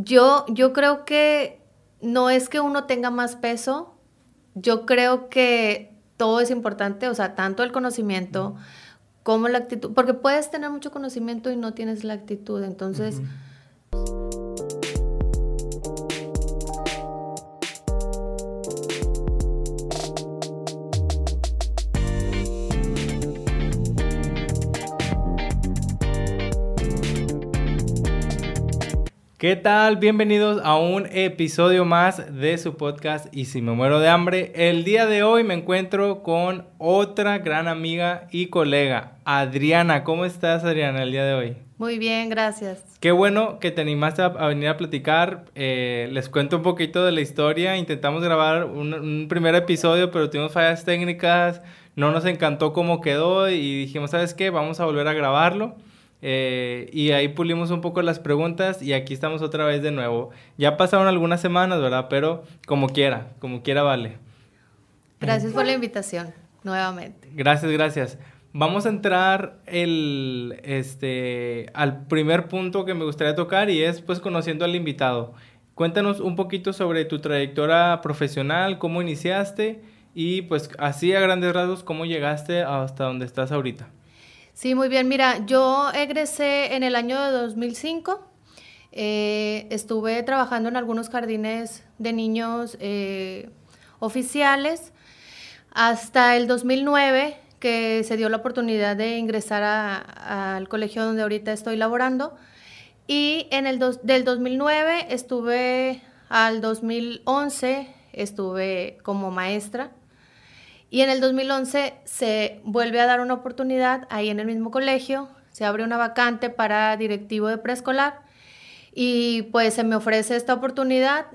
Yo, yo creo que no es que uno tenga más peso, yo creo que todo es importante, o sea, tanto el conocimiento como la actitud, porque puedes tener mucho conocimiento y no tienes la actitud, entonces... ¿Qué tal? Bienvenidos a un episodio más de su podcast Y si me muero de hambre. El día de hoy me encuentro con otra gran amiga y colega, Adriana. ¿Cómo estás, Adriana, el día de hoy? Muy bien, gracias. Qué bueno que te animaste a, venir a platicar. Eh, les cuento un poquito de la historia. Intentamos grabar un, un primer episodio, pero tuvimos fallas técnicas. No nos encantó cómo quedó y dijimos, ¿sabes qué? Vamos a volver a grabarlo. Eh, y ahí pulimos un poco las preguntas y aquí estamos otra vez de nuevo. Ya pasaron algunas semanas, ¿verdad? Pero como quiera, como quiera vale. Gracias por la invitación, nuevamente. Gracias, gracias. Vamos a entrar el, este, al primer punto que me gustaría tocar y es pues conociendo al invitado. Cuéntanos un poquito sobre tu trayectoria profesional, cómo iniciaste y pues así a grandes rasgos cómo llegaste hasta donde estás ahorita. Sí, muy bien. Mira, yo egresé en el año de 2005. Eh, estuve trabajando en algunos jardines de niños eh, oficiales hasta el 2009 que se dio la oportunidad de ingresar al colegio donde ahorita estoy laborando. Y en el del 2009 estuve al 2011, estuve como maestra y en el 2011 se vuelve a dar una oportunidad ahí en el mismo colegio, se abre una vacante para directivo de preescolar y pues se me ofrece esta oportunidad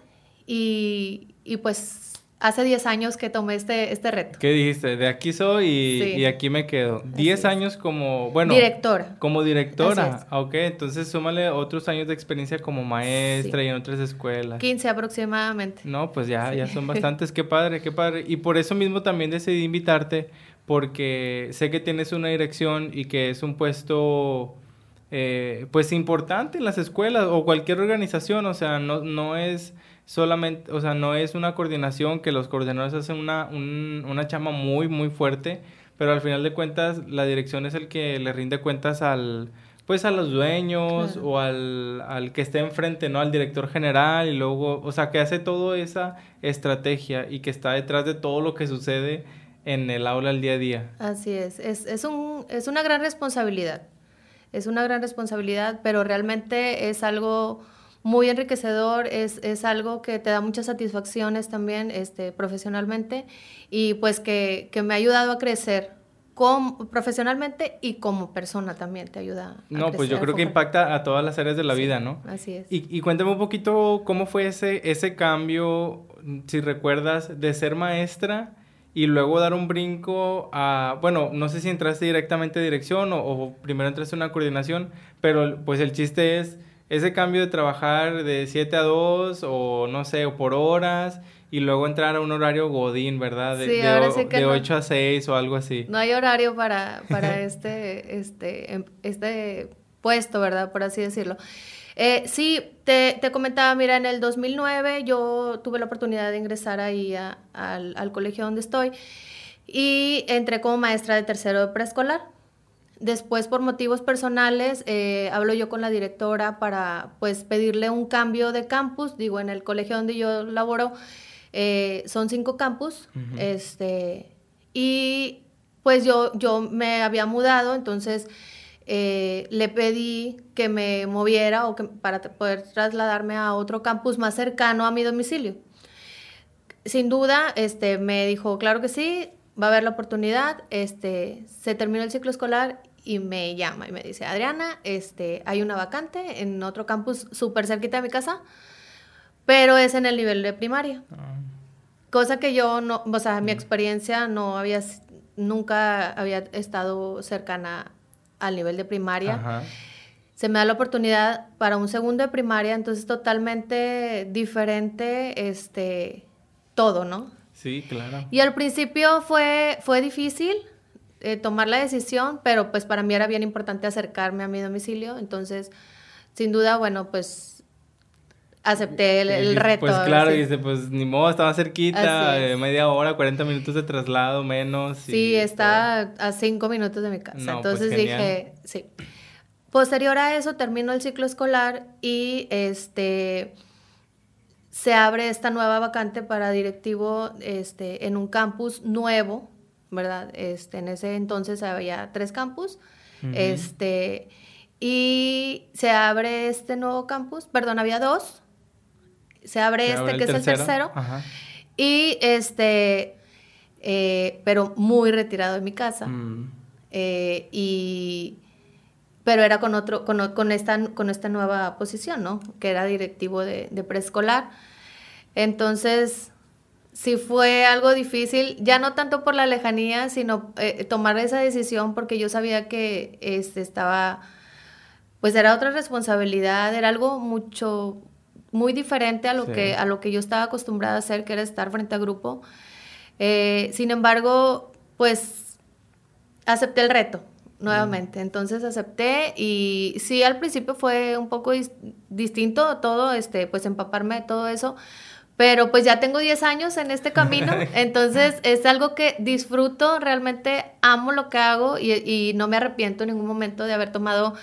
y, y pues hace 10 años que tomé este, este reto. ¿Qué dijiste? De aquí soy y, aquí me quedo. 10 años como, bueno. Directora. Como directora. Ok, entonces súmale otros años de experiencia como maestra y en otras escuelas. 15 aproximadamente. No, pues ya, ya son bastantes. qué padre, qué padre. Y por eso mismo también decidí invitarte porque sé que tienes una dirección y que es un puesto... Eh, pues importante en las escuelas o cualquier organización, o sea, no, no es solamente, o sea, no es una coordinación que los coordinadores hacen una, una chama muy, muy fuerte, pero al final de cuentas la dirección es el que le rinde cuentas al, pues a los dueños o al, al, que esté enfrente, ¿no? Al director general y luego, o sea, que hace toda esa estrategia y que está detrás de todo lo que sucede en el aula el día a día. Así es, es, es, un, es una gran responsabilidad, es una gran responsabilidad, pero realmente es algo muy enriquecedor, es, es, algo que te da muchas satisfacciones también este, profesionalmente y pues que, que me ha ayudado a crecer como, profesionalmente y como persona también te ayuda. A no, pues yo creo que impacta a todas las áreas de la vida, ¿no? Así es. Y, y, cuéntame un poquito cómo fue ese, ese cambio, si recuerdas, de ser maestra y luego dar un brinco a, bueno, no sé si entraste directamente a dirección o, o primero entraste a una coordinación, pero pues el chiste es ese cambio de trabajar de 7 a 2 o no sé, o por horas y luego entrar a un horario godín, ¿verdad? De, sí, ahora sí que de 8 a 6 o algo así. No hay horario para, para este, este, em, este puesto, ¿verdad? Por así decirlo. Eh, sí, te, te, comentaba, mira, en el 2009 yo tuve la oportunidad de ingresar ahí al, al colegio donde estoy y entré como maestra de tercero de preescolar. Después, por motivos personales, eh, hablo yo con la directora para pues pedirle un cambio de campus. Digo, en el colegio donde yo laboro eh, son cinco campus. este, y pues yo, yo me había mudado, entonces eh, le pedí que me moviera o que, para poder trasladarme a otro campus más cercano a mi domicilio. Sin duda, este, me dijo, claro que sí, va a haber la oportunidad, este, se terminó el ciclo escolar y me llama y me dice, Adriana, este, hay una vacante en otro campus súper cerquita de mi casa, pero es en el nivel de primaria. Ah. Cosa que yo no, o sea, mi mm. experiencia no había, nunca había estado cercana al nivel de primaria. Se me da la oportunidad para un segundo de primaria, entonces totalmente diferente, este, todo, ¿no? Sí, claro. Y al principio fue, fue difícil, eh, tomar la decisión, pero pues para mí era bien importante acercarme a mi domicilio, entonces sin duda, bueno, pues acepté el, reto. Pues claro, dice, pues ni modo, estaba cerquita, eh, media hora, 40 minutos de traslado menos. Sí, está a 5 minutos de mi casa. Pues Entonces dije, sí. Posterior a eso termino el ciclo escolar y este se abre esta nueva vacante para directivo este, en un campus nuevo, ¿verdad? Este, en ese entonces había tres campus. Este, y se abre este nuevo campus, perdón, había dos. Se abre este, que es el tercero. Y este, eh, pero muy retirado de mi casa. Mm. Eh, y, pero era con otro, con, esta, con esta nueva posición, ¿no? Que era directivo de, preescolar. Entonces, sí fue algo difícil, ya no tanto por la lejanía, sino eh, tomar esa decisión porque yo sabía que este, estaba pues era otra responsabilidad, era algo mucho, muy diferente a lo, que, a lo que yo estaba acostumbrada a hacer, que era estar frente a grupo. Eh, sin embargo, pues acepté el reto nuevamente. Entonces acepté y sí, al principio fue un poco distinto todo, este, pues empaparme de todo eso. Pero pues ya tengo 10 años en este camino, entonces es algo que disfruto, realmente amo lo que hago y, y no me arrepiento en ningún momento de haber tomado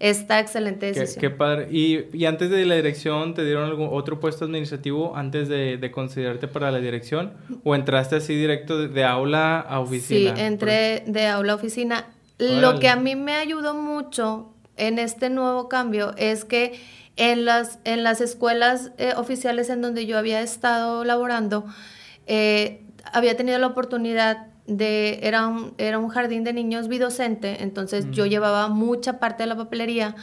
esta excelente decisión. Qué, padre. Y, antes de la dirección, ¿te dieron algún otro puesto administrativo antes de, considerarte para la dirección? ¿O entraste así directo de, aula a oficina? Sí, entré de aula a oficina. Lo que a mí me ayudó mucho en este nuevo cambio es que en las, en las escuelas eh, oficiales en donde yo había estado laborando, eh, había tenido la oportunidad de, era un, era un jardín de niños bidocente, entonces yo llevaba mucha parte de la papelería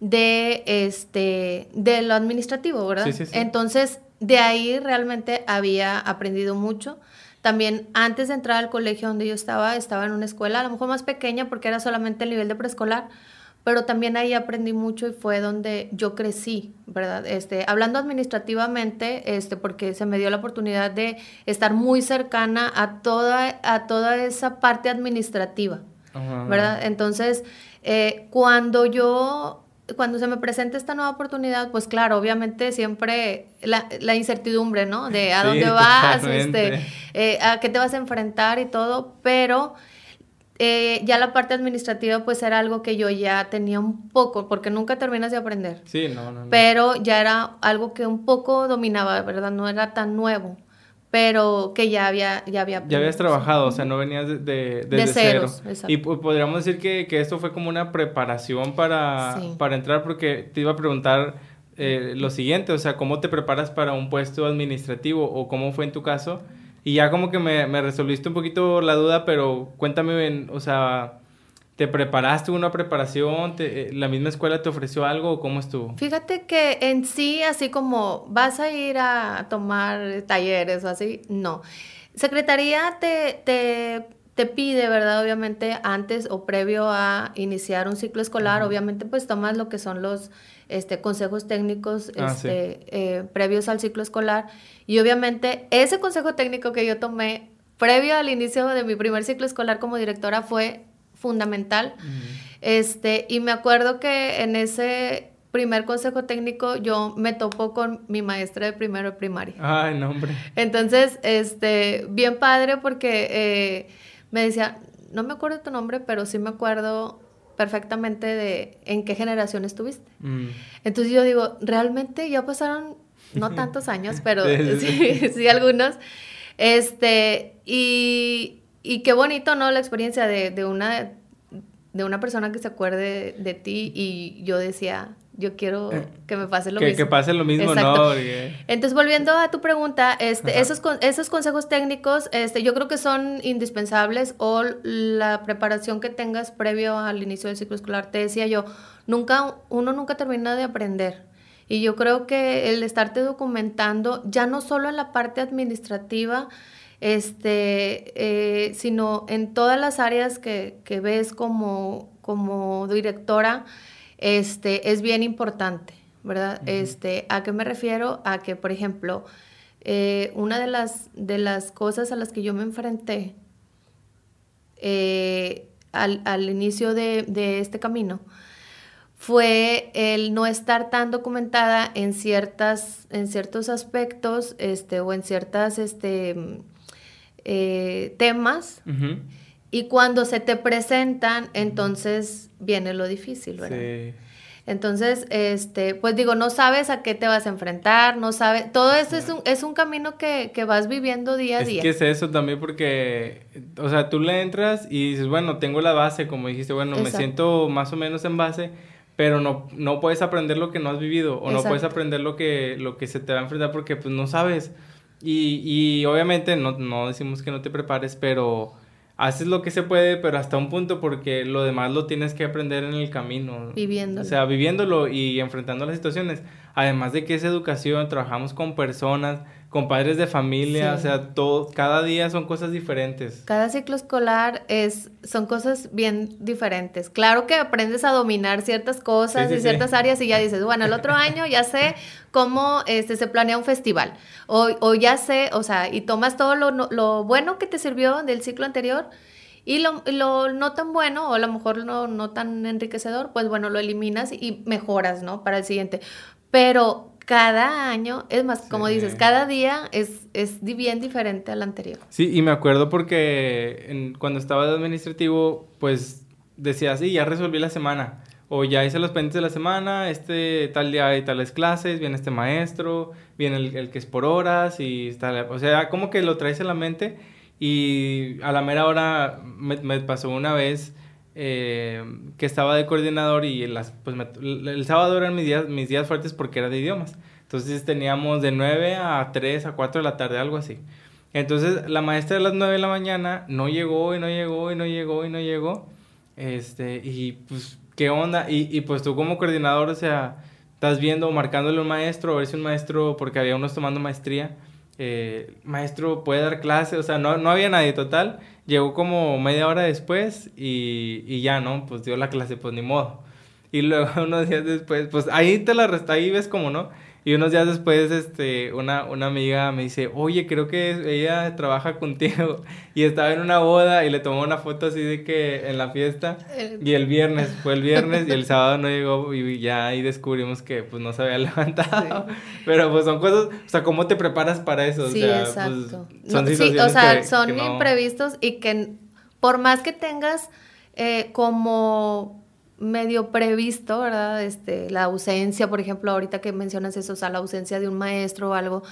de, este, de lo administrativo, ¿verdad? Entonces, de ahí realmente había aprendido mucho. También antes de entrar al colegio donde yo estaba, estaba en una escuela, a lo mejor más pequeña porque era solamente el nivel de preescolar, pero también ahí aprendí mucho y fue donde yo crecí, ¿verdad? Este, hablando administrativamente, este, porque se me dio la oportunidad de estar muy cercana a toda, a toda esa parte administrativa, ¿verdad? Entonces, eh, cuando yo cuando se me presenta esta nueva oportunidad, pues claro, obviamente siempre la, la incertidumbre, ¿no? De a dónde vas, este, eh, a qué te vas a enfrentar y todo, pero eh, ya la parte administrativa pues era algo que yo ya tenía un poco, porque nunca terminas de aprender. Sí, no, no, Pero ya era algo que un poco dominaba, ¿verdad? No era tan nuevo, pero que ya había... Ya, había ya habías trabajado, o sea, no venías de, de, de cero. Y podríamos decir que, que, esto fue como una preparación para, para entrar, porque te iba a preguntar eh, lo siguiente, o sea, ¿cómo te preparas para un puesto administrativo o cómo fue en tu caso? Y ya como que me, me resolviste un poquito la duda, pero cuéntame, bien, o sea, ¿te preparaste una preparación? Eh, ¿La misma escuela te ofreció algo o cómo estuvo? Fíjate que en sí, así como vas a ir a tomar talleres o así, no. Secretaría te, te, te pide, ¿verdad? Obviamente antes o previo a iniciar un ciclo escolar, obviamente pues tomas lo que son los este, consejos técnicos ah, este, eh, previos al ciclo escolar. Y obviamente ese consejo técnico que yo tomé previo al inicio de mi primer ciclo escolar como directora fue fundamental. este, y me acuerdo que en ese primer consejo técnico yo me topo con mi maestra de primero de primaria. Ay, no, hombre. Entonces, este, bien padre porque eh, me decía, no me acuerdo tu nombre, pero sí me acuerdo perfectamente de en qué generación estuviste. Mm. Entonces yo digo, realmente ya pasaron no tantos años, pero sí, sí, algunos. Este, y, y, qué bonito, ¿no? La experiencia de, de, una, de una persona que se acuerde de ti y yo decía, yo quiero eh, que me pase lo mismo. Que pase lo mismo, ¿no? Entonces, volviendo a tu pregunta, este, esos, esos consejos técnicos, este, yo creo que son indispensables o la preparación que tengas previo al inicio del ciclo escolar. Te decía yo, nunca, uno nunca termina de aprender. Y yo creo que el estarte documentando, ya no solo en la parte administrativa, este, eh, sino en todas las áreas que, que ves como, como directora, este, es bien importante, ¿verdad? este, ¿A qué me refiero? A que, por ejemplo, eh, una de las, de las cosas a las que yo me enfrenté eh, al, inicio de, este camino fue el no estar tan documentada en ciertas, en ciertos aspectos, este, o en ciertas, este, eh, temas. Y cuando se te presentan, entonces viene lo difícil, ¿verdad? Sí. Entonces, este, pues digo, no sabes a qué te vas a enfrentar, no sabes, todo eso es un, es un camino que, que vas viviendo día a día. Es que es eso también porque, o sea, tú le entras y dices, bueno, tengo la base, como dijiste, bueno, me siento más o menos en base, pero no, no puedes aprender lo que no has vivido o no puedes aprender lo que, lo que se te va a enfrentar porque pues no sabes. Y, y obviamente no, no decimos que no te prepares, pero haces lo que se puede, pero hasta un punto porque lo demás lo tienes que aprender en el camino. Viviéndolo. O sea, viviéndolo y enfrentando las situaciones. Además de que es educación, trabajamos con personas, con padres de familia, o sea, todo, cada día son cosas diferentes. Cada ciclo escolar es, son cosas bien diferentes. Claro que aprendes a dominar ciertas cosas y ciertas áreas y ya dices, bueno, el otro año ya sé cómo este, se planea un festival. O, o ya sé, o sea, y tomas todo lo, lo bueno que te sirvió del ciclo anterior y lo, lo, no tan bueno, o a lo mejor no, no tan enriquecedor, pues bueno, lo eliminas y mejoras, ¿no? Para el siguiente pero cada año, es más, como dices, cada día es, es bien diferente al anterior. Sí, y me acuerdo porque cuando estaba de administrativo, pues decía, sí, ya resolví la semana, o ya hice los pendientes de la semana, este tal día hay tales clases, viene este maestro, viene el, que es por horas, y o sea, como que lo traes en la mente, y a la mera hora me, me pasó una vez eh, que estaba de coordinador y las, pues el sábado eran mis días, mis días fuertes porque era de idiomas. Entonces teníamos de 9 a 3 a 4 de la tarde, algo así. Entonces la maestra de las 9 de la mañana no llegó y no llegó y no llegó y no llegó. Este, y pues, ¿qué onda? Y, y pues tú como coordinador, o sea, estás viendo, marcándole a un maestro, a ver si un maestro, porque había unos tomando maestría, eh, maestro puede dar clase, o sea, no, no había nadie total. Llegó como media hora después y, y ya, ¿no? Pues dio la clase, pues ni modo. Y luego unos días después, pues ahí te la resta, ahí ves como, ¿no? Y unos días después, este, una, una amiga me dice, oye, creo que ella trabaja contigo. Y estaba en una boda y le tomó una foto así de que en la fiesta. Y el viernes, fue el viernes y el sábado no llegó y ya ahí descubrimos que pues no se había levantado. Pero pues son cosas, o sea, ¿cómo te preparas para eso? Sí, o sea, pues, exacto. son sí, o sea, son imprevistos y que por más que tengas eh, como medio previsto, ¿verdad? Este, la ausencia, por ejemplo, ahorita que mencionas eso, o sea, la ausencia de un maestro o algo,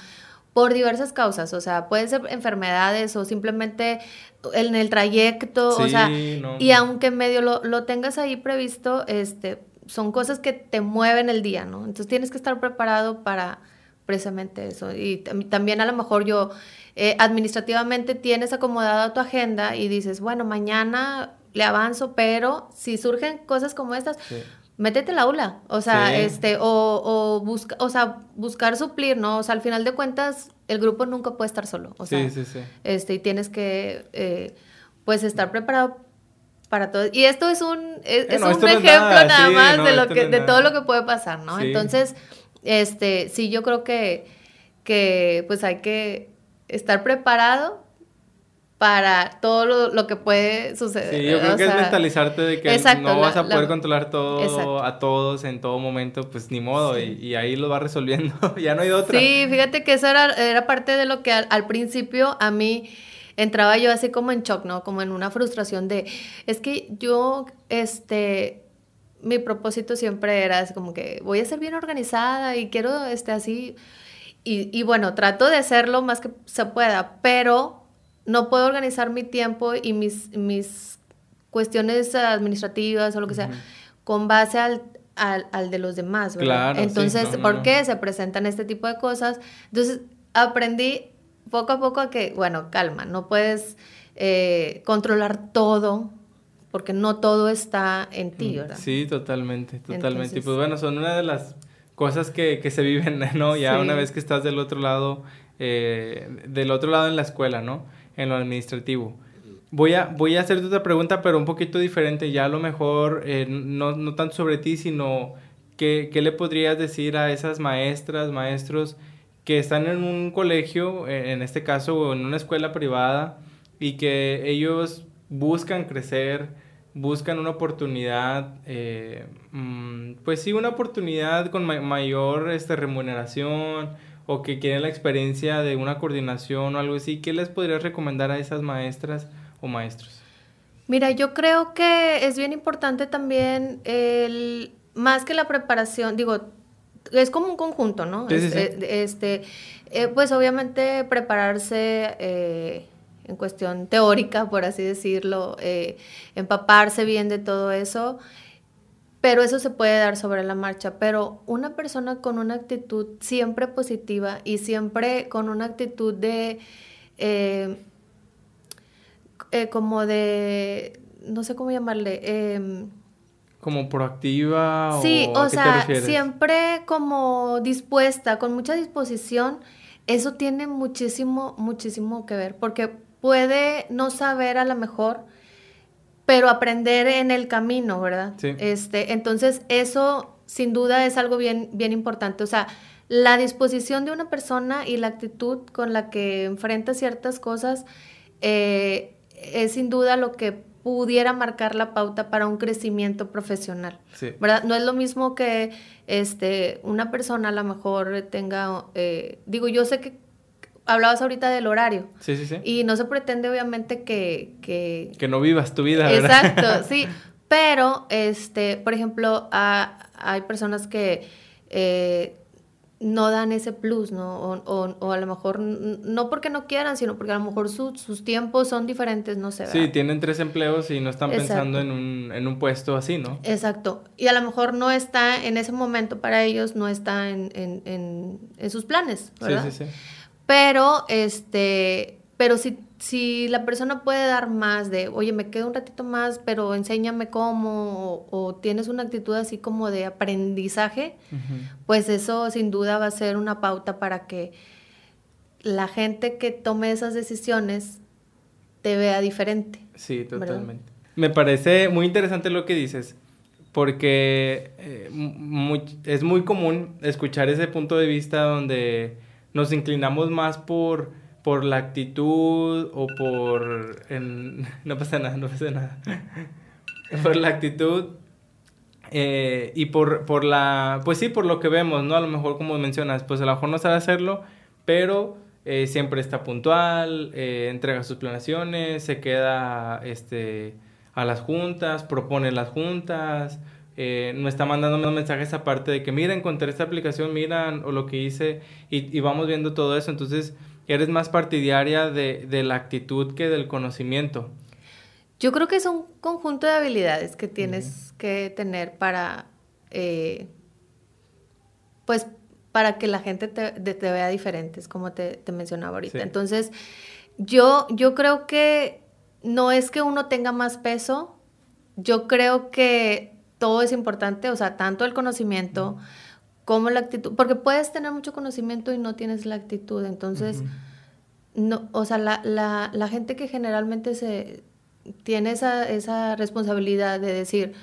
por diversas causas, o sea, pueden ser enfermedades o simplemente en el trayecto, o sea, y aunque medio lo, lo, tengas ahí previsto, este, son cosas que te mueven el día, ¿no? Entonces tienes que estar preparado para precisamente eso. Y también a lo mejor yo, eh, administrativamente tienes acomodada tu agenda y dices, bueno, mañana le avanzo, pero si surgen cosas como estas, métete el aula, o sea, este, o, o, busca, o sea, buscar suplir, ¿no? O sea, al final de cuentas, el grupo nunca puede estar solo, o sea, este, y tienes que, eh, pues, estar preparado para todo. Y esto es un, es, un ejemplo nada, más de lo que, de todo lo que puede pasar, ¿no? Entonces, este, sí, yo creo que, que, pues, hay que estar preparado para todo lo, que puede suceder. Sí, yo creo que es mentalizarte de que no vas a poder controlar todo a todos en todo momento, pues ni modo, y, ahí lo va resolviendo, ya no hay otra. Sí, fíjate que eso era, era parte de lo que al, principio a mí entraba yo así como en shock, ¿no? Como en una frustración de, es que yo, este, mi propósito siempre era así como que voy a ser bien organizada y quiero, este, así, y, y bueno, trato de hacerlo más que se pueda, pero no puedo organizar mi tiempo y mis, mis cuestiones administrativas o lo que sea con base al, al, de los demás, ¿verdad? Entonces, ¿por qué se presentan este tipo de cosas? Entonces, aprendí poco a poco a que, bueno, calma, no puedes eh, controlar todo porque no todo está en ti, ¿verdad? Sí, totalmente, totalmente. y pues bueno, son una de las cosas que, que se viven, ¿no? Ya una vez que estás del otro lado, eh, del otro lado en la escuela, ¿no? En lo administrativo. Voy a, voy a hacerte otra pregunta, pero un poquito diferente, ya a lo mejor eh, no, no tanto sobre ti, sino ¿qué, ¿qué, le podrías decir a esas maestras, maestros que están en un colegio, eh, en este caso, en una escuela privada, y que ellos buscan crecer, buscan una oportunidad, eh, mm, pues sí, una oportunidad con mayor este, remuneración o que quieren la experiencia de una coordinación o algo así, ¿qué les podrías recomendar a esas maestras o maestros? Mira, yo creo que es bien importante también el, más que la preparación, digo, es como un conjunto, ¿no? Este, este eh, pues obviamente prepararse eh, en cuestión teórica, por así decirlo, eh, empaparse bien de todo eso, pero eso se puede dar sobre la marcha. Pero una persona con una actitud siempre positiva y siempre con una actitud de, como de, no sé cómo llamarle, em, como proactiva sí, o, sea, siempre como dispuesta, con mucha disposición, eso tiene muchísimo, muchísimo que ver, porque puede no saber a lo mejor, pero aprender en el camino, ¿verdad? Sí. Este, entonces, eso sin duda es algo bien, bien importante. O sea, la disposición de una persona y la actitud con la que enfrenta ciertas cosas eh, es sin duda lo que pudiera marcar la pauta para un crecimiento profesional. ¿verdad? No es lo mismo que este, una persona a lo mejor tenga, eh, digo, yo sé que hablabas ahorita del horario. Sí, sí, sí. Y no se pretende obviamente que... Que, no vivas tu vida, ¿verdad? Exacto, sí. Pero, este, por ejemplo, hay personas que eh, no dan ese plus, ¿no? O, a lo mejor, no porque no quieran, sino porque a lo mejor sus tiempos son diferentes, no sé. Sí, tienen tres empleos y no están pensando en un, en un, puesto así, ¿no? Exacto. Y a lo mejor no está en ese momento para ellos, no está en, en, en sus planes, ¿verdad? Sí, sí, sí. Pero, este, pero si, si la persona puede dar más de, oye, me quedo un ratito más, pero enséñame cómo, o, tienes una actitud así como de aprendizaje, pues eso sin duda va a ser una pauta para que la gente que tome esas decisiones te vea diferente. Sí, totalmente. Me parece muy interesante lo que dices, porque eh, es muy común escuchar ese punto de vista donde nos inclinamos más por por la actitud o por... no pasa nada, no pasa nada. por la actitud eh, y por, por la... Pues sí, por lo que vemos, ¿no? A lo mejor como mencionas, pues a lo mejor no sabe hacerlo, pero eh, siempre está puntual, eh, entrega sus planaciones, se queda este, a las juntas, propone las juntas, no está mandando mensajes aparte de que mira, encontré esta aplicación, mira o lo que hice y, y vamos viendo todo eso. Entonces, eres más partidaria de, la actitud que del conocimiento. Yo creo que es un conjunto de habilidades que tienes que tener para, eh, pues, para que la gente te, te vea diferentes, como te, mencionaba ahorita. Entonces, yo, yo creo que no es que uno tenga más peso, yo creo que todo es importante, o sea, tanto el conocimiento, como la actitud, porque puedes tener mucho conocimiento y no tienes la actitud, entonces, no, o sea, la, la, la, gente que generalmente se tiene esa, esa responsabilidad de decir,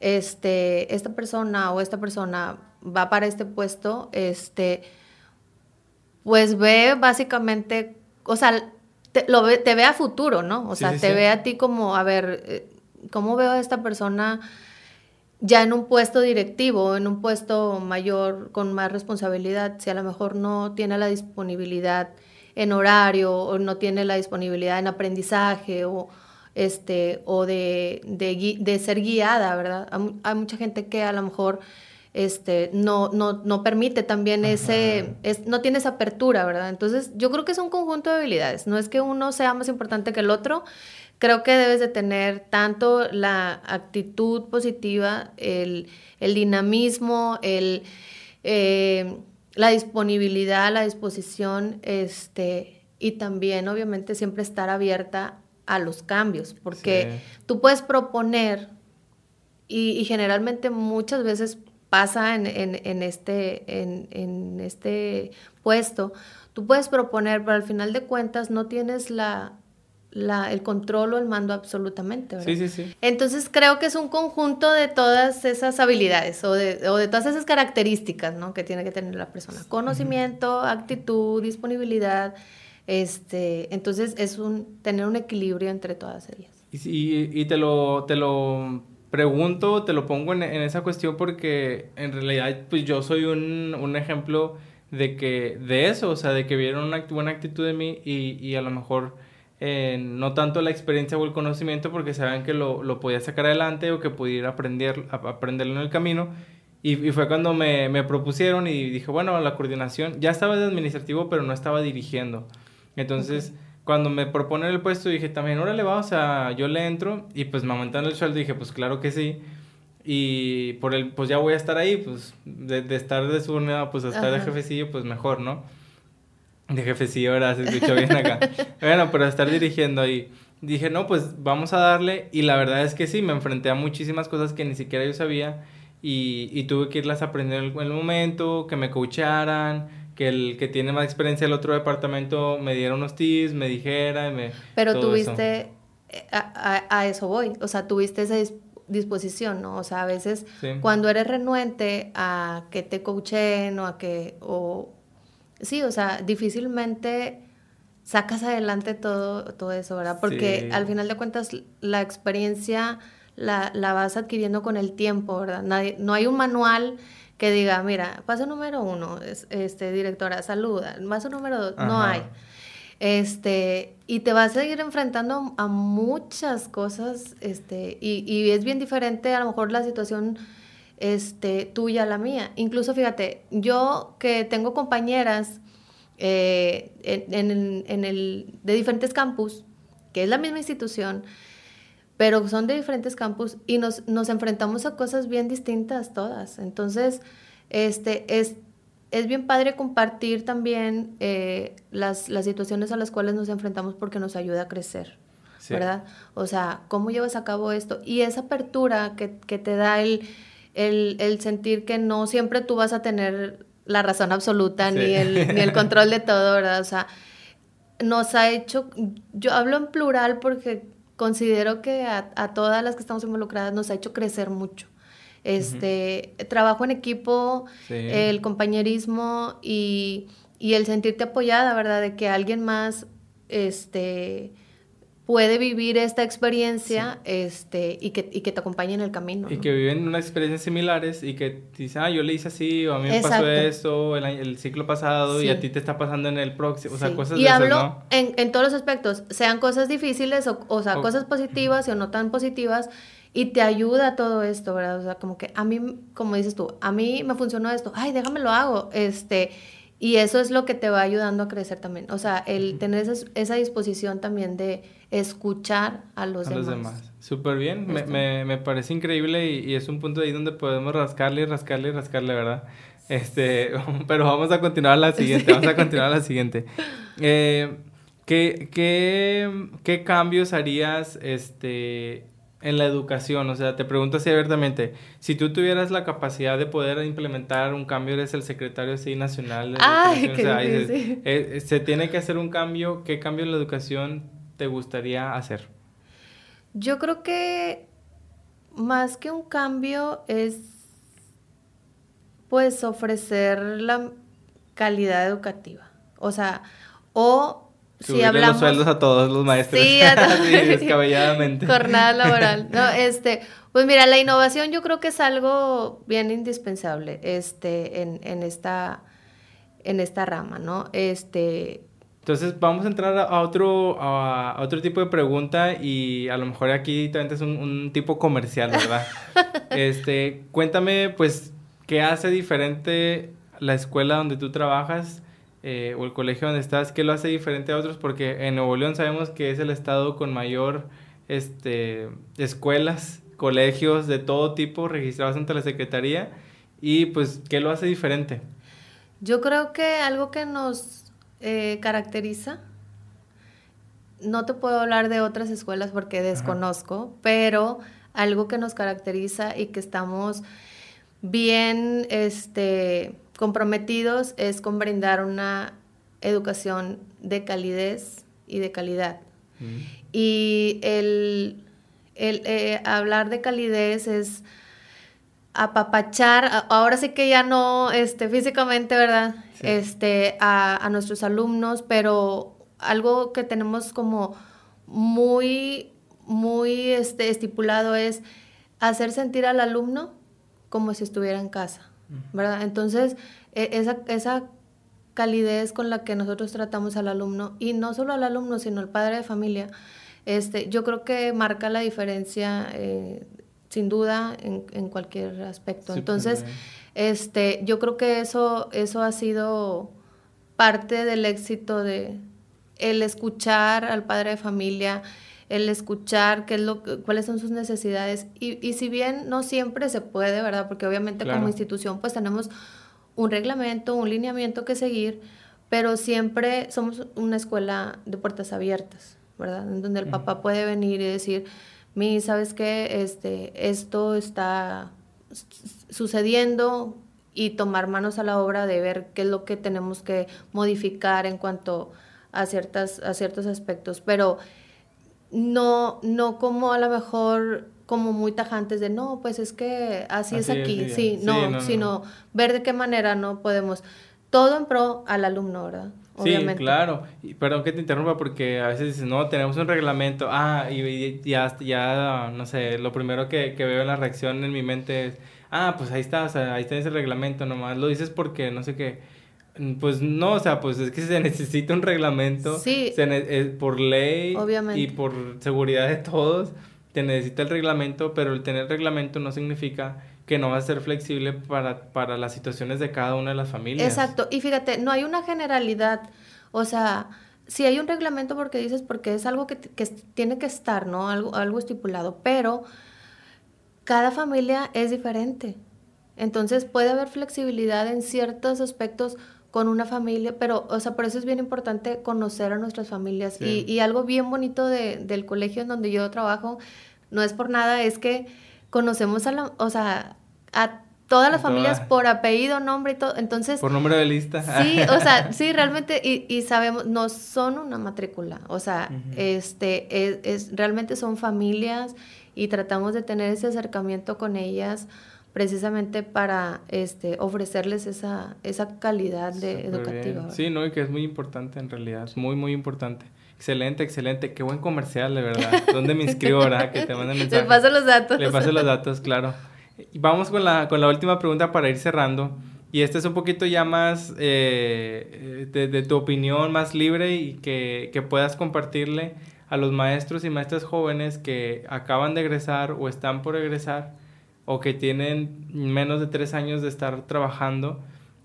este, esta persona o esta persona va para este puesto, este, pues ve básicamente, o sea, te, lo ve, te ve a futuro, ¿no? O sea, te ve a ti como, a ver, eh, ¿cómo veo a esta persona? Ya en un puesto directivo, en un puesto mayor, con más responsabilidad, si a lo mejor no tiene la disponibilidad en horario o no tiene la disponibilidad en aprendizaje o, este, o de, de, ser guiada, ¿verdad? Hay, mucha gente que a lo mejor este, no, no, no permite también ese, es, no tiene esa apertura, ¿verdad? Entonces yo creo que es un conjunto de habilidades, no es que uno sea más importante que el otro, creo que debes de tener tanto la actitud positiva, el, dinamismo, el, eh, la disponibilidad, la disposición, este, y también obviamente siempre estar abierta a los cambios, porque tú puedes proponer, y, generalmente muchas veces pasa en, este, en este puesto, tú puedes proponer, pero al final de cuentas no tienes la la, el control o el mando absolutamente. ¿verdad? Sí, sí, sí. Entonces creo que es un conjunto de todas esas habilidades o de, o de todas esas características ¿no? que tiene que tener la persona. Conocimiento, actitud, disponibilidad. Este, entonces es un, tener un equilibrio entre todas ellas. Y, y, te, lo, te lo pregunto, te lo pongo en, en, esa cuestión porque en realidad pues yo soy un, un ejemplo de que de eso, o sea, de que vieron una buena actitud de mí y, y a lo mejor eh, no tanto la experiencia o el conocimiento porque saben que lo, lo podía sacar adelante o que pudiera aprender, aprenderlo en el camino. Y, y fue cuando me, me, propusieron y dije, bueno, la coordinación, ya estaba de administrativo, pero no estaba dirigiendo. Entonces, cuando me proponen el puesto, dije también, órale va, o sea, yo le entro y pues me aumentaron el sueldo, dije, pues claro que sí y por el, pues ya voy a estar ahí, pues de, de estar de subordinado, pues a estar de jefecillo, pues mejor, ¿no? De jefecillo, ahora se escuchó bien acá. bueno, pero estar dirigiendo ahí. Dije, no, pues vamos a darle. Y la verdad es que sí, me enfrenté a muchísimas cosas que ni siquiera yo sabía. Y, y tuve que irlas aprendiendo en el momento, que me coacharan, que el que tiene más experiencia del otro departamento me diera unos tips, me dijera. Me, pero tuviste, eh, a, a, a, eso voy, o sea, tuviste esa disposición, ¿no? O sea, a veces cuando eres renuente a que te coachen o a que, o, sí, o sea, difícilmente sacas adelante todo, todo eso, ¿verdad? Porque al final de cuentas la experiencia la, la, vas adquiriendo con el tiempo, ¿verdad? Nadie, no hay un manual que diga, mira, paso número uno, este, directora, saluda, paso número dos, no hay. Este, y te vas a seguir enfrentando a muchas cosas, este, y, y, es bien diferente a lo mejor la situación este, tuya a la mía. Incluso fíjate, yo que tengo compañeras eh, en, en, en, el, de diferentes campus, que es la misma institución, pero son de diferentes campus y nos, nos enfrentamos a cosas bien distintas todas. Entonces, este, es, es bien padre compartir también eh, las, las, situaciones a las cuales nos enfrentamos porque nos ayuda a crecer, ¿verdad? O sea, ¿cómo llevas a cabo esto? Y esa apertura que, que te da el, el, el, sentir que no siempre tú vas a tener la razón absoluta ni, el, ni el control de todo, ¿verdad? O sea, nos ha hecho, yo hablo en plural porque considero que a, a todas las que estamos involucradas nos ha hecho crecer mucho este, trabajo en equipo, el compañerismo y, y, el sentirte apoyada, ¿verdad? De que alguien más, este puede vivir esta experiencia este, y, que, y que te acompañe en el camino. Y que viven unas experiencias similares y que dicen, ah, yo le hice así, o a mí me pasó esto el, el ciclo pasado y a ti te está pasando en el próximo, o sea, cosas y hablo en, en, todos los aspectos, sean cosas difíciles o, o sea, cosas positivas o no tan positivas, y te ayuda todo esto, ¿verdad? O sea, como que a mí, como dices tú, a mí me funcionó esto, ay, déjame lo hago, este, y eso es lo que te va ayudando a crecer también. O sea, el tener esa, esa disposición también de escuchar a los a demás. Los demás. Súper bien, me, me, me, parece increíble y, y, es un punto ahí donde podemos rascarle, rascarle, rascarle, ¿verdad? Este, pero vamos a continuar a la siguiente, vamos a continuar a la siguiente. Eh, ¿qué, qué, ¿Qué cambios harías este, en la educación? O sea, te pregunto así abiertamente, si tú tuvieras la capacidad de poder implementar un cambio, eres el secretario así nacional de Ay, qué o sea, eh, eh, se tiene que hacer un cambio, ¿qué cambio en la educación te gustaría hacer? Yo creo que más que un cambio es pues ofrecer la calidad educativa. O sea, o si hablamos... los sueldos a todos los maestros. Sí, a todos. sí, descabelladamente. Jornada laboral. No, este, pues mira, la innovación yo creo que es algo bien indispensable este, en, en, esta, en esta rama, ¿no? Este... Entonces vamos a entrar a otro, a otro tipo de pregunta y a lo mejor aquí también es un, un tipo comercial, ¿verdad? este, cuéntame, pues, ¿qué hace diferente la escuela donde tú trabajas eh, o el colegio donde estás, ¿qué lo hace diferente a otros? Porque en Nuevo León sabemos que es el estado con mayor este, escuelas, colegios de todo tipo registrados ante la Secretaría y pues, ¿qué lo hace diferente? Yo creo que algo que nos eh, caracteriza, no te puedo hablar de otras escuelas porque desconozco, pero algo que nos caracteriza y que estamos bien, este, comprometidos es con brindar una educación de calidez y de calidad. Mm. Y el, el eh, hablar de calidez es apapachar, ahora sí que ya no este, físicamente, ¿verdad? Este, a, a, nuestros alumnos, pero algo que tenemos como muy, muy este, estipulado es hacer sentir al alumno como si estuviera en casa, ¿verdad? Entonces, e, esa, esa calidez con la que nosotros tratamos al alumno, y no solo al alumno, sino al padre de familia, este, yo creo que marca la diferencia eh, sin duda en, en, cualquier aspecto. Entonces, este, yo creo que eso, eso ha sido parte del éxito de el escuchar al padre de familia, el escuchar qué es lo, cuáles son sus necesidades. Y, y si bien no siempre se puede, ¿verdad? Porque obviamente como institución pues tenemos un reglamento, un lineamiento que seguir, pero siempre somos una escuela de puertas abiertas, ¿verdad? En donde el papá puede venir y decir, mi, ¿sabes qué? Este, esto está sucediendo y tomar manos a la obra de ver qué es lo que tenemos que modificar en cuanto a, ciertas, a ciertos aspectos. Pero no, no como a lo mejor como muy tajantes de no, pues es que así, es aquí, sí, no, sino ver de qué manera no podemos, todo en pro al alumno, ¿verdad? Obviamente. Sí, claro. Y, perdón que te interrumpa porque a veces dices, no, tenemos un reglamento, ah, y, ya, ya, no sé, lo primero que, que, veo en la reacción en mi mente es, ah, pues ahí está, o sea, ahí está ese reglamento nomás, lo dices porque no sé qué pues no, o sea, pues es que se necesita un reglamento. Sí. Se por ley y por seguridad de todos, te necesita el reglamento, pero el tener reglamento no significa que no va a ser flexible para, para las situaciones de cada una de las familias. Exacto. Y fíjate, no hay una generalidad. O sea, si hay un reglamento porque dices, porque es algo que, que tiene que estar, ¿no? Algo, algo estipulado, pero cada familia es diferente. Entonces puede haber flexibilidad en ciertos aspectos con una familia, pero, o sea, por eso es bien importante conocer a nuestras familias. Y, y, algo bien bonito de, del colegio en donde yo trabajo, no es por nada, es que conocemos a la, o sea, a todas las familias por apellido, nombre y todo. Entonces. Por número de lista. Sí, o sea, sí, realmente, y, y sabemos, no son una matrícula. O sea, este, es, es, realmente son familias y tratamos de tener ese acercamiento con ellas precisamente para este, ofrecerles esa, esa calidad de educativa. Sí, no, y que es muy importante en realidad, es muy, muy importante. Excelente, excelente, qué buen comercial, de verdad. ¿Dónde me inscribo ahora? Que te mandan mensajes. Le paso los datos. Le paso los datos, claro. Y vamos con la, con la última pregunta para ir cerrando. Y esta es un poquito ya más eh, de, de, tu opinión, más libre y que, que puedas compartirle a los maestros y maestras jóvenes que acaban de egresar o están por egresar o que tienen menos de tres años de estar trabajando,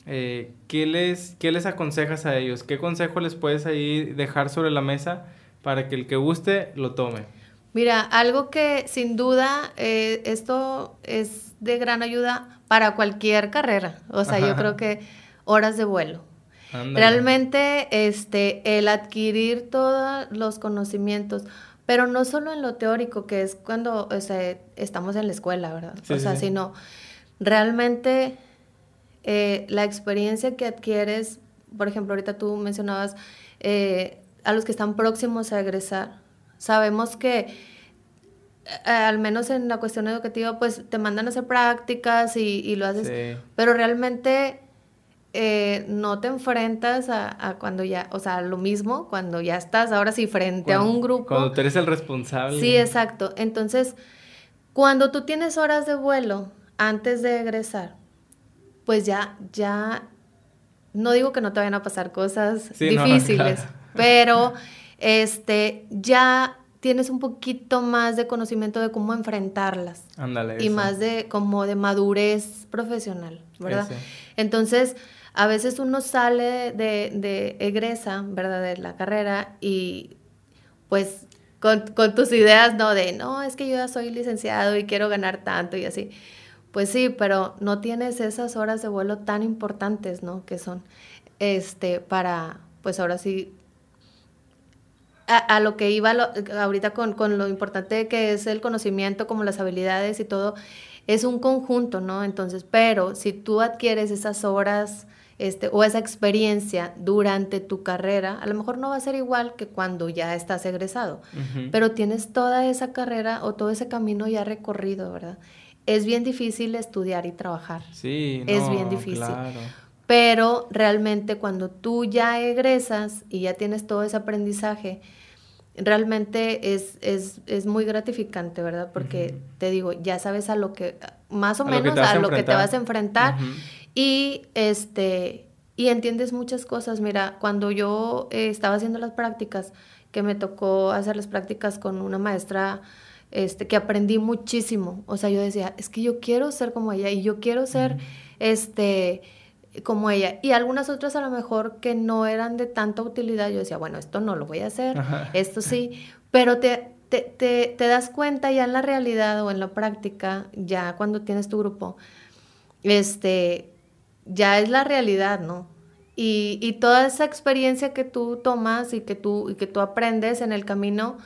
eh, ¿qué, les, ¿qué les aconsejas a ellos? ¿Qué consejo les puedes ahí dejar sobre la mesa para que el que guste lo tome? Mira, algo que sin duda eh, esto es de gran ayuda para cualquier carrera. O sea, yo creo que horas de vuelo. Realmente, este, el adquirir todos los conocimientos, pero no solo en lo teórico, que es cuando o sea, estamos en la escuela, ¿verdad? o sea, sino realmente eh, la experiencia que adquieres, por ejemplo, ahorita tú mencionabas eh, a los que están próximos a egresar. Sabemos que eh, al menos en la cuestión educativa, pues te mandan a hacer prácticas y, y lo haces, pero realmente eh, no te enfrentas a, cuando ya, o sea, lo mismo, cuando ya estás ahora sí frente a un grupo. Cuando tú eres el responsable. Sí, exacto. Entonces, cuando tú tienes horas de vuelo antes de egresar, pues ya, ya, no digo que no te vayan a pasar cosas difíciles, pero este, ya tienes un poquito más de conocimiento de cómo enfrentarlas. Ándale. Y más de como de madurez profesional, ¿verdad? Entonces, a veces uno sale de, de egresa, ¿verdad? De la carrera y pues con, con, tus ideas, ¿no? De, no, es que yo ya soy licenciado y quiero ganar tanto y así. Pues sí, pero no tienes esas horas de vuelo tan importantes, ¿no? Que son, este, para, pues ahora sí, a, a lo que iba ahorita con, con lo importante que es el conocimiento, como las habilidades y todo, es un conjunto, ¿no? Entonces, pero si tú adquieres esas horas este, o esa experiencia durante tu carrera, a lo mejor no va a ser igual que cuando ya estás egresado, pero tienes toda esa carrera o todo ese camino ya recorrido, ¿verdad? Es bien difícil estudiar y trabajar. Sí, es bien difícil. Pero realmente cuando tú ya egresas y ya tienes todo ese aprendizaje, realmente es, es, es, muy gratificante, ¿verdad? Porque te digo, ya sabes a lo que, más o menos a lo que te vas a enfrentar y este, y entiendes muchas cosas. Mira, cuando yo eh, estaba haciendo las prácticas, que me tocó hacer las prácticas con una maestra este, que aprendí muchísimo. O sea, yo decía, es que yo quiero ser como ella y yo quiero ser, este, como ella. Y algunas otras a lo mejor que no eran de tanta utilidad, yo decía, bueno, esto no lo voy a hacer, esto sí, pero te, te, te, te, das cuenta ya en la realidad o en la práctica, ya cuando tienes tu grupo, este, ya es la realidad, ¿no? Y, y toda esa experiencia que tú tomas y que tú, y que tú aprendes en el camino,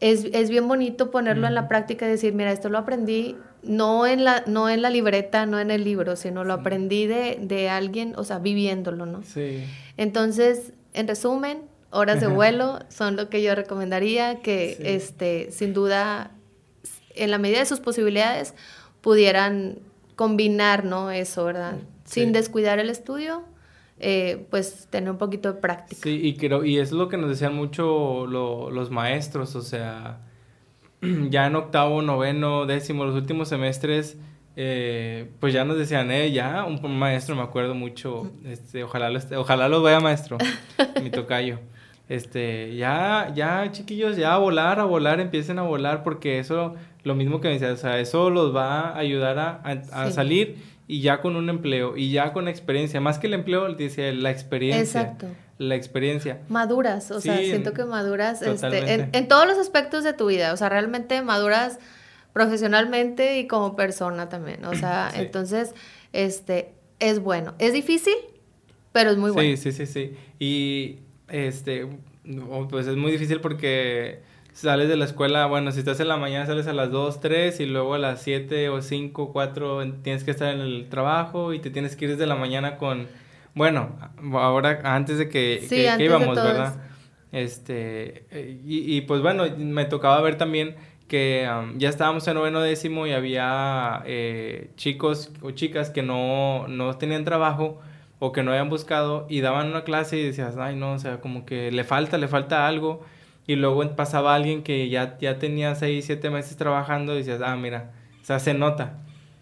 es, es bien bonito ponerlo en la práctica y decir, mira, esto lo aprendí no en la, no en la libreta, no en el libro, sino lo aprendí de, de, alguien, o sea, viviéndolo, ¿no? Sí. Entonces, en resumen, horas de vuelo son lo que yo recomendaría, que este, sin duda, en la medida de sus posibilidades, pudieran combinar, ¿no? Eso, ¿verdad? Sin descuidar el estudio, eh, pues tener un poquito de práctica. Sí, y creo, y es lo que nos decían mucho los maestros, o sea, ya en octavo, noveno, décimo, los últimos semestres, eh, pues ya nos decían, eh, ya, un, maestro, me acuerdo mucho, este, ojalá, lo, ojalá lo vea maestro, mi tocayo. Este, ya, ya, chiquillos, ya a volar, a volar, empiecen a volar, porque eso, lo mismo que me decía, o sea, eso los va a ayudar a, a, salir y ya con un empleo y ya con experiencia, más que el empleo, dice la experiencia. Exacto la experiencia. Maduras, o sea, siento que maduras este, en, en, todos los aspectos de tu vida, o sea, realmente maduras profesionalmente y como persona también, o sea, entonces, este, es bueno. Es difícil, pero es muy bueno. Sí, sí, sí, sí. Y, este, pues es muy difícil porque sales de la escuela, bueno, si estás en la mañana sales a las 2, 3 y luego a las 7 o 5, 4 tienes que estar en el trabajo y te tienes que ir desde la mañana con bueno, ahora antes de que, íbamos, ¿verdad? Este, y, pues bueno, me tocaba ver también que ya estábamos en noveno décimo y había eh, chicos o chicas que no, no tenían trabajo o que no habían buscado y daban una clase y decías, ay no, o sea, como que le falta, le falta algo. Y luego pasaba alguien que ya, ya tenía seis, siete meses trabajando y decías, ah, mira, o sea, se nota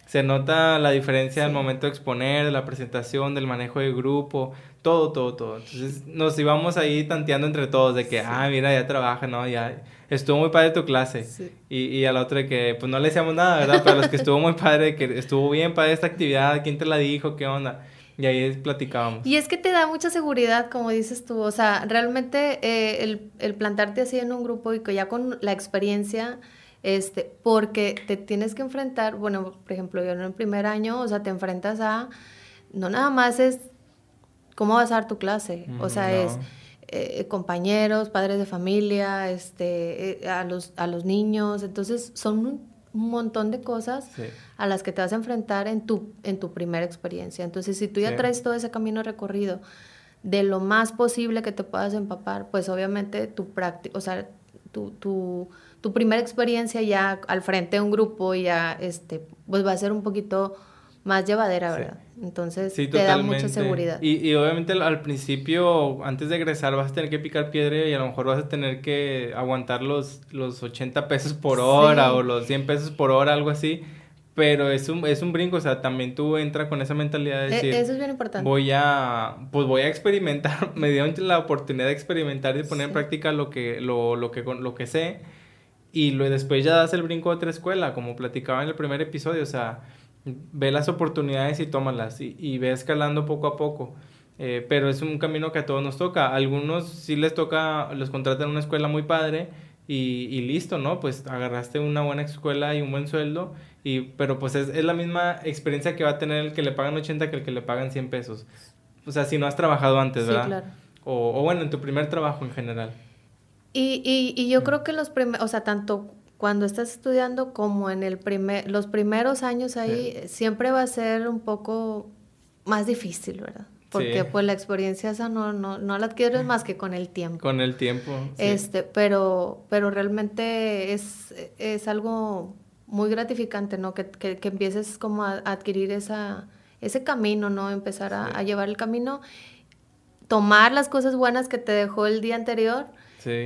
se nota la diferencia al momento de exponer, de la presentación, del manejo de grupo, todo, todo, todo. Entonces nos íbamos ahí tanteando entre todos de que, ah, mira, ya trabaja, ¿no? Ya estuvo muy padre tu clase. Y, y a la otra de que, pues no le decíamos nada, ¿verdad? Pero a los que estuvo muy padre, que estuvo bien padre esta actividad, ¿quién te la dijo? ¿Qué onda? Y ahí platicábamos. Y es que te da mucha seguridad, como dices tú. O sea, realmente eh, el, el plantarte así en un grupo y que ya con la experiencia este, porque te tienes que enfrentar, bueno, por ejemplo, yo en el primer año, o sea, te enfrentas a, no nada más es cómo vas a dar tu clase, o sea, es eh, compañeros, padres de familia, este, eh, a, los, a los niños, entonces son un, montón de cosas a las que te vas a enfrentar en tu, en tu primera experiencia. Entonces, si tú ya traes todo ese camino recorrido de lo más posible que te puedas empapar, pues obviamente tu práctica, o sea, tu, tu tu primera experiencia ya al frente de un grupo ya, este, pues va a ser un poquito más llevadera, ¿verdad? Entonces te da mucha seguridad. Y, y, obviamente al principio, antes de egresar, vas a tener que picar piedra y a lo mejor vas a tener que aguantar los, los 80 pesos por hora o los 100 pesos por hora, algo así. Pero es un, es un brinco, o sea, también tú entras con esa mentalidad de e, decir... eso es bien importante. Voy a, pues voy a experimentar, me dieron la oportunidad de experimentar y de poner en práctica lo que, lo, lo, que, lo que sé y luego después ya das el brinco a otra escuela, como platicaba en el primer episodio, o sea, ve las oportunidades y tómalas y, y ve escalando poco a poco. Eh, pero es un camino que a todos nos toca. algunos sí les toca, los contratan en una escuela muy padre y, y, listo, ¿no? Pues agarraste una buena escuela y un buen sueldo, y, pero pues es, es, la misma experiencia que va a tener el que le pagan 80 que el que le pagan 100 pesos. O sea, si no has trabajado antes, ¿verdad? Sí, claro. O, o bueno, en tu primer trabajo en general. Y, y, y yo creo que los primeros, o sea, tanto cuando estás estudiando como en el primer, los primeros años ahí, siempre va a ser un poco más difícil, ¿verdad? Porque pues la experiencia esa no, no, no la adquieres más que con el tiempo. Con el tiempo. Este, pero, pero realmente es, es algo muy gratificante, ¿no? Que, que, que empieces como a, adquirir esa, ese camino, ¿no? Empezar a, a, llevar el camino, tomar las cosas buenas que te dejó el día anterior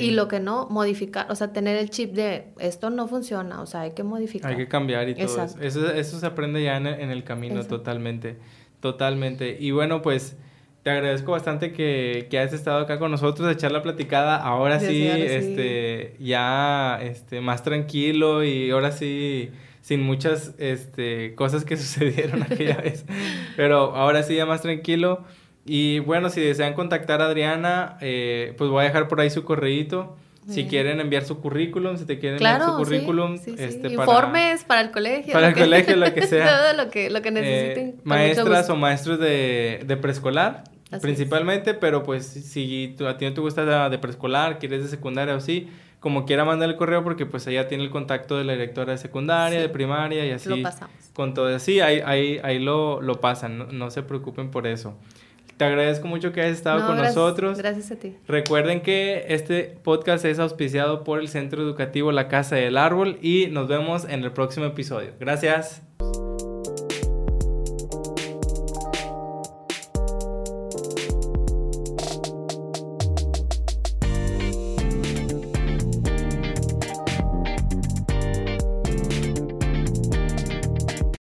Y lo que no, modificar, o sea, tener el chip de esto no funciona, o sea, hay que modificar. Hay que cambiar y todo eso. eso. eso. se aprende ya en el, camino totalmente, totalmente. Y bueno, pues te agradezco bastante que, que hayas estado acá con nosotros, echar la platicada. Ahora sí, este, ya este, más tranquilo y ahora sí sin muchas este, cosas que sucedieron aquella vez. Pero ahora sí ya más tranquilo. Y bueno, si desean contactar a Adriana, eh, pues voy a dejar por ahí su correíto. Si quieren enviar su currículum, si te quieren enviar su currículum, Este, informes para, el colegio. Para el colegio, lo que sea. Todo lo que, lo que eh, necesiten. maestras o maestros de, de preescolar, principalmente, pero pues si a ti no te gusta de preescolar, quieres de secundaria o sí, como quiera mandar el correo porque pues allá tiene el contacto de la directora de secundaria, de primaria y así. Lo pasamos. Con todo, sí, ahí, ahí, ahí lo, lo pasan, no, se preocupen por eso. Te agradezco mucho que hayas estado con nosotros. Gracias a ti. Recuerden que este podcast es auspiciado por el Centro Educativo La Casa del Árbol y nos vemos en el próximo episodio. Gracias.